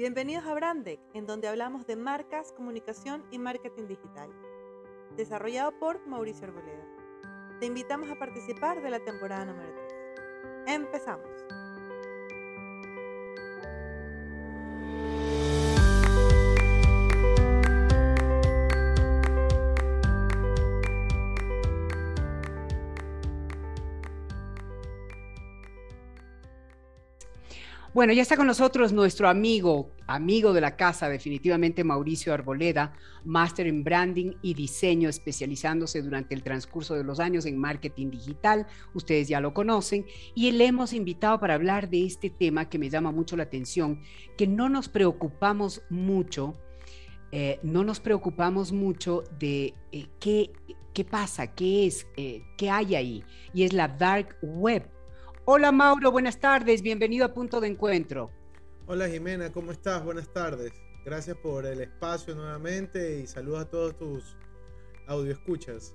Bienvenidos a Brandec, en donde hablamos de marcas, comunicación y marketing digital. Desarrollado por Mauricio Arboleda. Te invitamos a participar de la temporada número 3. Empezamos. Bueno, ya está con nosotros nuestro amigo, amigo de la casa, definitivamente Mauricio Arboleda, máster en branding y diseño, especializándose durante el transcurso de los años en marketing digital. Ustedes ya lo conocen. Y le hemos invitado para hablar de este tema que me llama mucho la atención, que no nos preocupamos mucho, eh, no nos preocupamos mucho de eh, qué, qué pasa, qué es, eh, qué hay ahí, y es la dark web Hola Mauro, buenas tardes, bienvenido a Punto de Encuentro. Hola Jimena, ¿cómo estás? Buenas tardes. Gracias por el espacio nuevamente y saludos a todos tus escuchas.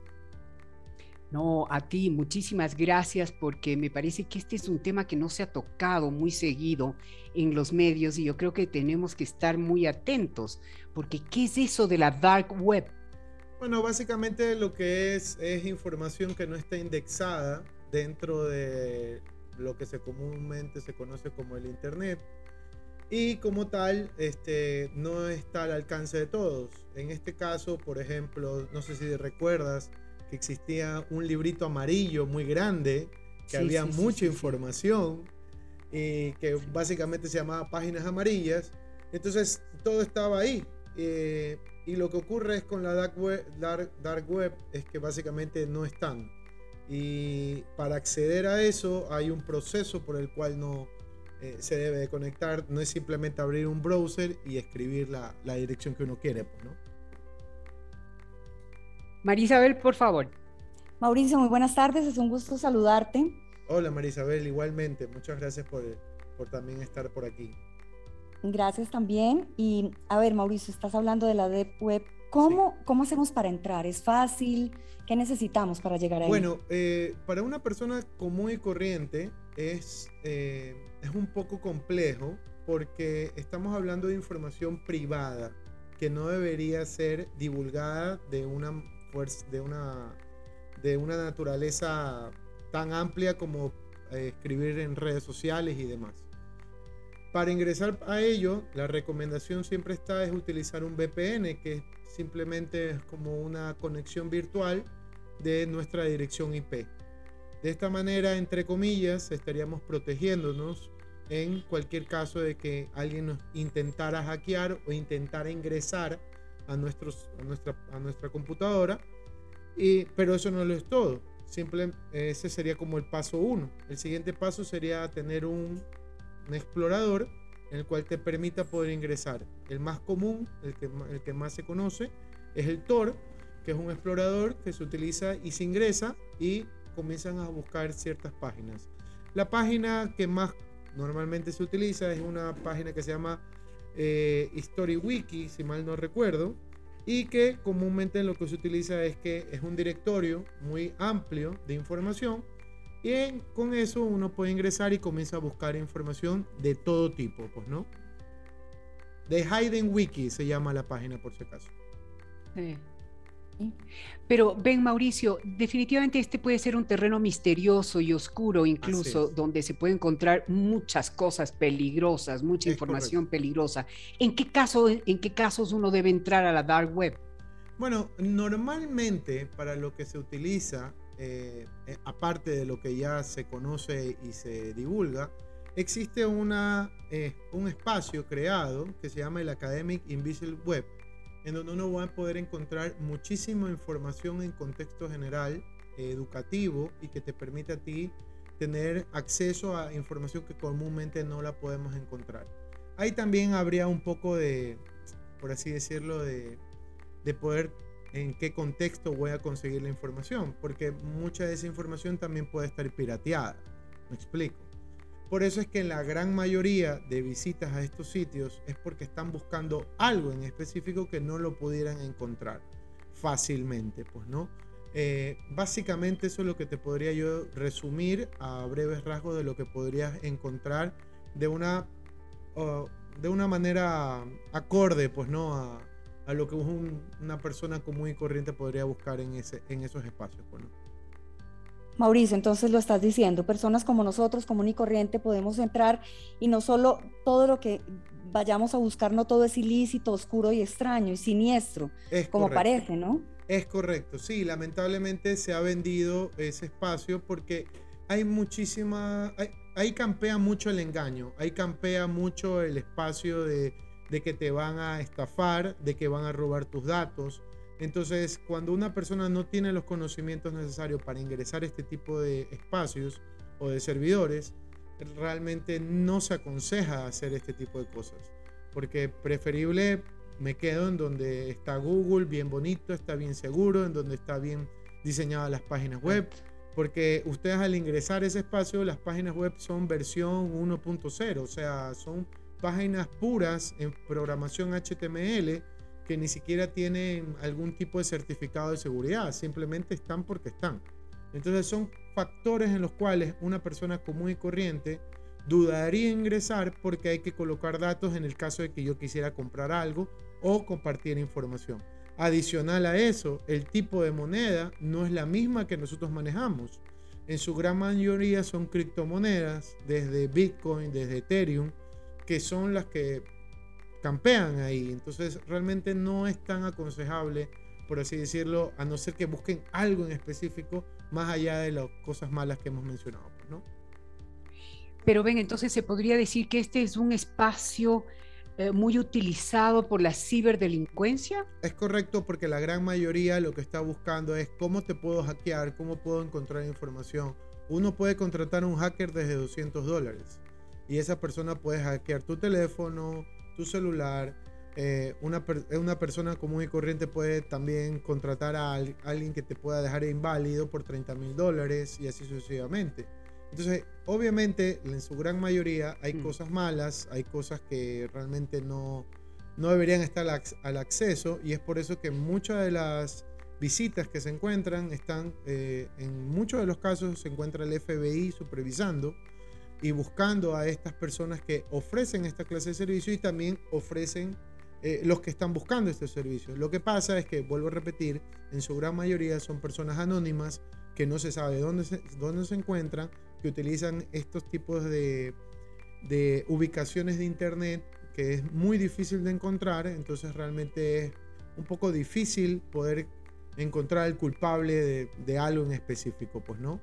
No, a ti, muchísimas gracias porque me parece que este es un tema que no se ha tocado muy seguido en los medios y yo creo que tenemos que estar muy atentos porque ¿qué es eso de la dark web? Bueno, básicamente lo que es es información que no está indexada dentro de lo que se comúnmente se conoce como el Internet. Y como tal, este, no está al alcance de todos. En este caso, por ejemplo, no sé si recuerdas que existía un librito amarillo muy grande, que había mucha información y que básicamente se llamaba Páginas Amarillas. Entonces, todo estaba ahí. Eh, y lo que ocurre es con la dark web, dark web es que básicamente no están. Y para acceder a eso hay un proceso por el cual no eh, se debe de conectar. No es simplemente abrir un browser y escribir la, la dirección que uno quiere. Pues, ¿no? Marisabel, por favor. Mauricio, muy buenas tardes. Es un gusto saludarte. Hola Marisabel, igualmente. Muchas gracias por, por también estar por aquí. Gracias también. Y a ver, Mauricio, estás hablando de la Deep Web ¿Cómo, ¿Cómo hacemos para entrar? ¿Es fácil? ¿Qué necesitamos para llegar ahí? Bueno, eh, para una persona común y corriente es, eh, es un poco complejo porque estamos hablando de información privada que no debería ser divulgada de una fuerza, de una, de una naturaleza tan amplia como eh, escribir en redes sociales y demás. Para ingresar a ello, la recomendación siempre está es utilizar un VPN, que simplemente es como una conexión virtual de nuestra dirección IP. De esta manera, entre comillas, estaríamos protegiéndonos en cualquier caso de que alguien nos intentara hackear o intentara ingresar a, nuestros, a, nuestra, computadora. Y, pero eso no lo es todo. Simple, ese sería como el paso uno. El siguiente paso sería tener un explorador en el cual te permita poder ingresar. El más común, el que, el que más se conoce, es el Tor, que es un explorador que se utiliza y se ingresa y comienzan a buscar ciertas páginas. La página que más normalmente se utiliza es una página que se llama eh, HistoryWiki, si mal no recuerdo, y que comúnmente lo que se utiliza es que es un directorio muy amplio de información y con eso uno puede ingresar y comienza a buscar información de todo tipo, pues, ¿no? De Hayden Wiki se llama la página, por si acaso. Sí. Pero ven, Mauricio, definitivamente este puede ser un terreno misterioso y oscuro, incluso donde se puede encontrar muchas cosas peligrosas, mucha información peligrosa. ¿En qué, caso, ¿En qué casos uno debe entrar a la dark web? Bueno, normalmente para lo que se utiliza eh, eh, aparte de lo que ya se conoce y se divulga, existe una, eh, un espacio creado que se llama el Academic Invisible Web, en donde uno va a poder encontrar muchísima información en contexto general, educativo, y que te permite a ti tener acceso a información que comúnmente no la podemos encontrar. Ahí también habría un poco de, por así decirlo, de, de poder en qué contexto voy a conseguir la información, porque mucha de esa información también puede estar pirateada. Me explico. Por eso es que la gran mayoría de visitas a estos sitios es porque están buscando algo en específico que no lo pudieran encontrar fácilmente, pues no. Eh, básicamente eso es lo que te podría yo resumir a breves rasgos de lo que podrías encontrar de una de una manera acorde, pues, ¿no? A, a lo que una persona común y corriente podría buscar en, ese, en esos espacios, pues, Mauricio, entonces lo estás diciendo, personas como nosotros, común y corriente, podemos entrar y no solo todo lo que vayamos a buscar, no todo es ilícito, oscuro y extraño y siniestro, como parece, ¿no? Es correcto, sí, lamentablemente se ha vendido ese espacio porque hay muchísima, ahí campea mucho el engaño, ahí campea mucho el espacio de, de que te van a estafar, de que van a robar tus datos, entonces, cuando una persona no tiene los conocimientos necesarios para ingresar a este tipo de espacios o de servidores, realmente no se aconseja hacer este tipo de cosas. Porque preferible me quedo en donde está Google, bien bonito, está bien seguro, en donde está bien diseñadas las páginas web. Porque ustedes al ingresar a ese espacio, las páginas web son versión 1.0, o sea, son páginas puras en programación HTML que ni siquiera tienen algún tipo de certificado de seguridad, simplemente están porque están. Entonces son factores en los cuales una persona común y corriente dudaría ingresar porque hay que colocar datos en el caso de que yo quisiera comprar algo o compartir información. Adicional a eso, el tipo de moneda no es la misma que nosotros manejamos. En su gran mayoría son criptomonedas, desde Bitcoin, desde Ethereum, que son las que campean ahí. Entonces realmente no es tan aconsejable, por así decirlo, a no ser que busquen algo en específico más allá de las cosas malas que hemos mencionado. Pues, ¿no? Pero ven, entonces se podría decir que este es un espacio eh, muy utilizado por la ciberdelincuencia. Es correcto porque la gran mayoría lo que está buscando es cómo te puedo hackear, cómo puedo encontrar información. Uno puede contratar a un hacker desde 200 dólares y esa persona puede hackear tu teléfono, tu celular. Eh, una, una, persona común y corriente puede también contratar a alguien que te pueda dejar inválido por 30 mil dólares y así sucesivamente. Entonces, obviamente, en su gran mayoría hay mm. cosas malas, hay cosas que realmente no, no deberían estar al, acceso y es por eso que muchas de las visitas que se encuentran están, eh, en muchos de los casos se encuentra el FBI supervisando y buscando a estas personas que ofrecen esta clase de servicio y también ofrecen eh, los que están buscando este servicio. Lo que pasa es que, vuelvo a repetir, en su gran mayoría son personas anónimas que no se sabe dónde se, dónde se encuentran, que utilizan estos tipos de, de ubicaciones de Internet que es muy difícil de encontrar, entonces realmente es un poco difícil poder encontrar el culpable de, de algo en específico, pues no.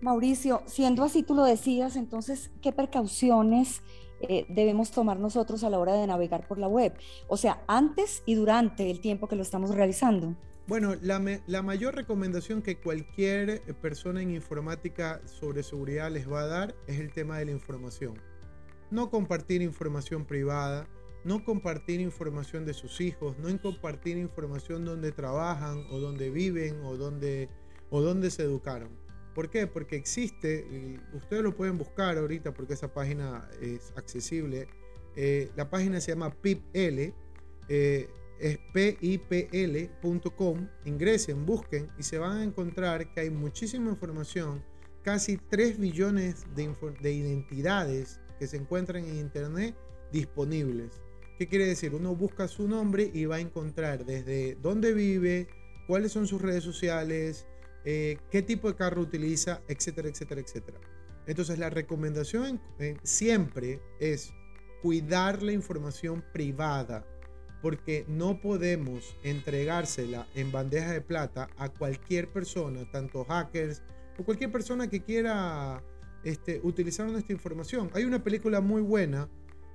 Mauricio, siendo así tú lo decías, entonces, ¿qué precauciones eh, debemos tomar nosotros a la hora de navegar por la web? O sea, antes y durante el tiempo que lo estamos realizando. Bueno, la, la mayor recomendación que cualquier eh, persona en informática sobre seguridad les va a dar es el tema de la información. No compartir información privada, no compartir información de sus hijos, no compartir información donde trabajan o donde viven o donde, o donde se educaron ¿Por qué? Porque existe, ustedes lo pueden buscar ahorita porque esa página es accesible. Eh, la página se llama PIPL, eh, es pipl.com. Ingresen, busquen y se van a encontrar que hay muchísima información, casi 3 billones de, de identidades que se encuentran en Internet disponibles. ¿Qué quiere decir? Uno busca su nombre y va a encontrar desde dónde vive, cuáles son sus redes sociales, eh, qué tipo de carro utiliza, etcétera, etcétera, etcétera. Entonces la recomendación siempre es cuidar la información privada porque no podemos entregársela en bandeja de plata a cualquier persona, tanto hackers o cualquier persona que quiera este, utilizar nuestra información. Hay una película muy buena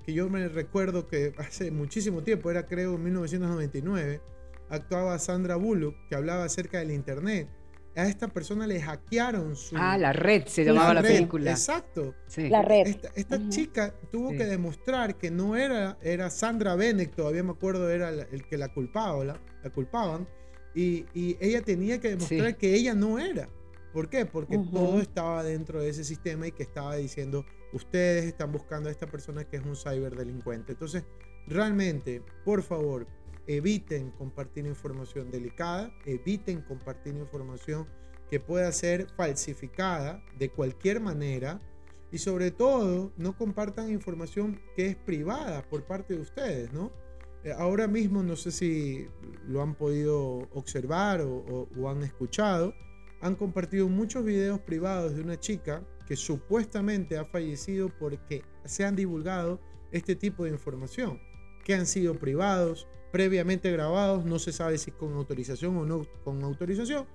que yo me recuerdo que hace muchísimo tiempo, era creo en 1999, actuaba Sandra Bullock, que hablaba acerca del Internet a esta persona le hackearon su... Ah, la red se llamaba la, película. Exacto. La red. Esta, chica tuvo que demostrar que no era, era Sandra Bennett, todavía me acuerdo, era el que la culpaba, la, la culpaban, y, y, ella tenía que demostrar que ella no era. ¿Por qué? Porque todo estaba dentro de ese sistema y que estaba diciendo, ustedes están buscando a esta persona que es un ciberdelincuente. Entonces, realmente, por favor, eviten compartir información delicada, eviten compartir información que pueda ser falsificada de cualquier manera. y sobre todo no compartan información que es privada por parte de ustedes, ¿no? Eh, ahora mismo no sé si lo han podido observar o, o, han escuchado, han compartido muchos videos privados de una chica que supuestamente ha fallecido porque se han divulgado este tipo de información, que han sido privados, previamente grabados, no se sabe si con autorización o no con autorización,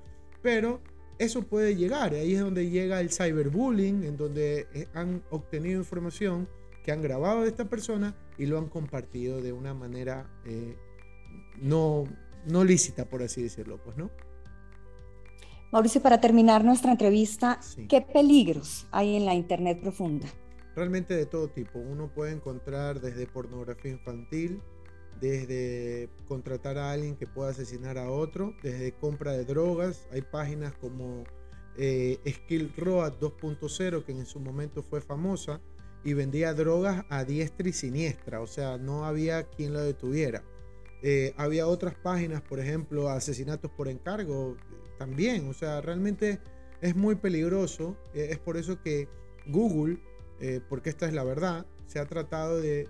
pero eso puede llegar. Ahí es donde llega el cyberbullying, en donde eh, han obtenido información que han grabado de esta persona y lo han compartido de una manera eh, no, no lícita, por así decirlo, pues, ¿no? Mauricio, para terminar nuestra entrevista, ¿qué peligros hay en la Internet profunda? Realmente de todo tipo. Uno puede encontrar desde pornografía infantil, desde contratar a alguien que pueda asesinar a otro, desde compra de drogas. Hay páginas como eh, Skill Road 2.0 que en su momento fue famosa y vendía drogas a diestra y siniestra, o sea, no había quien lo detuviera. Eh, había otras páginas, por ejemplo, asesinatos por encargo, también, o sea, realmente es muy peligroso. Eh, es por eso que Google, porque esta es la verdad, se ha tratado de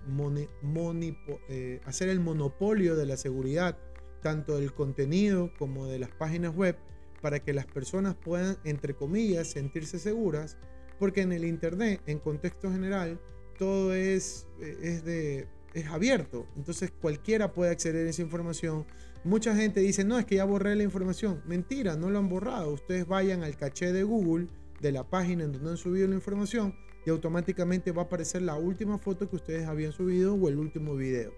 eh, hacer el monopolio de la seguridad, tanto del contenido como de las páginas web, para que las personas puedan, entre comillas, sentirse seguras, porque en el Internet, en contexto general, todo es, eh, es, de, es abierto, entonces cualquiera puede acceder a esa información. Mucha gente dice, no, es que ya borré la información. Mentira, no lo han borrado. Ustedes vayan al caché de Google, de la página en donde han subido la información, y automáticamente va a aparecer la última foto que ustedes habían subido o el último video.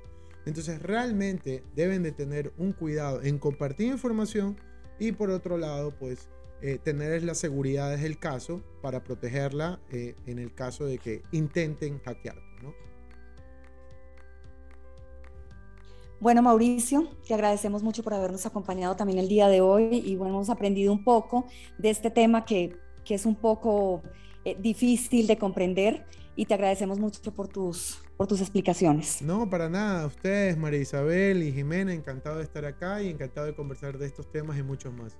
Entonces realmente deben de tener un cuidado en compartir información y por otro lado pues eh, tener las seguridades del caso para protegerla eh, en el caso de que intenten hackear. Bueno, Mauricio, te agradecemos mucho por habernos acompañado también el día de hoy y bueno, hemos aprendido un poco de este tema que, que es un poco eh, difícil de comprender y te agradecemos mucho por tus, por tus explicaciones. No, para nada. Ustedes, María Isabel y Jimena, encantado de estar acá y encantado de conversar de estos temas y muchos más.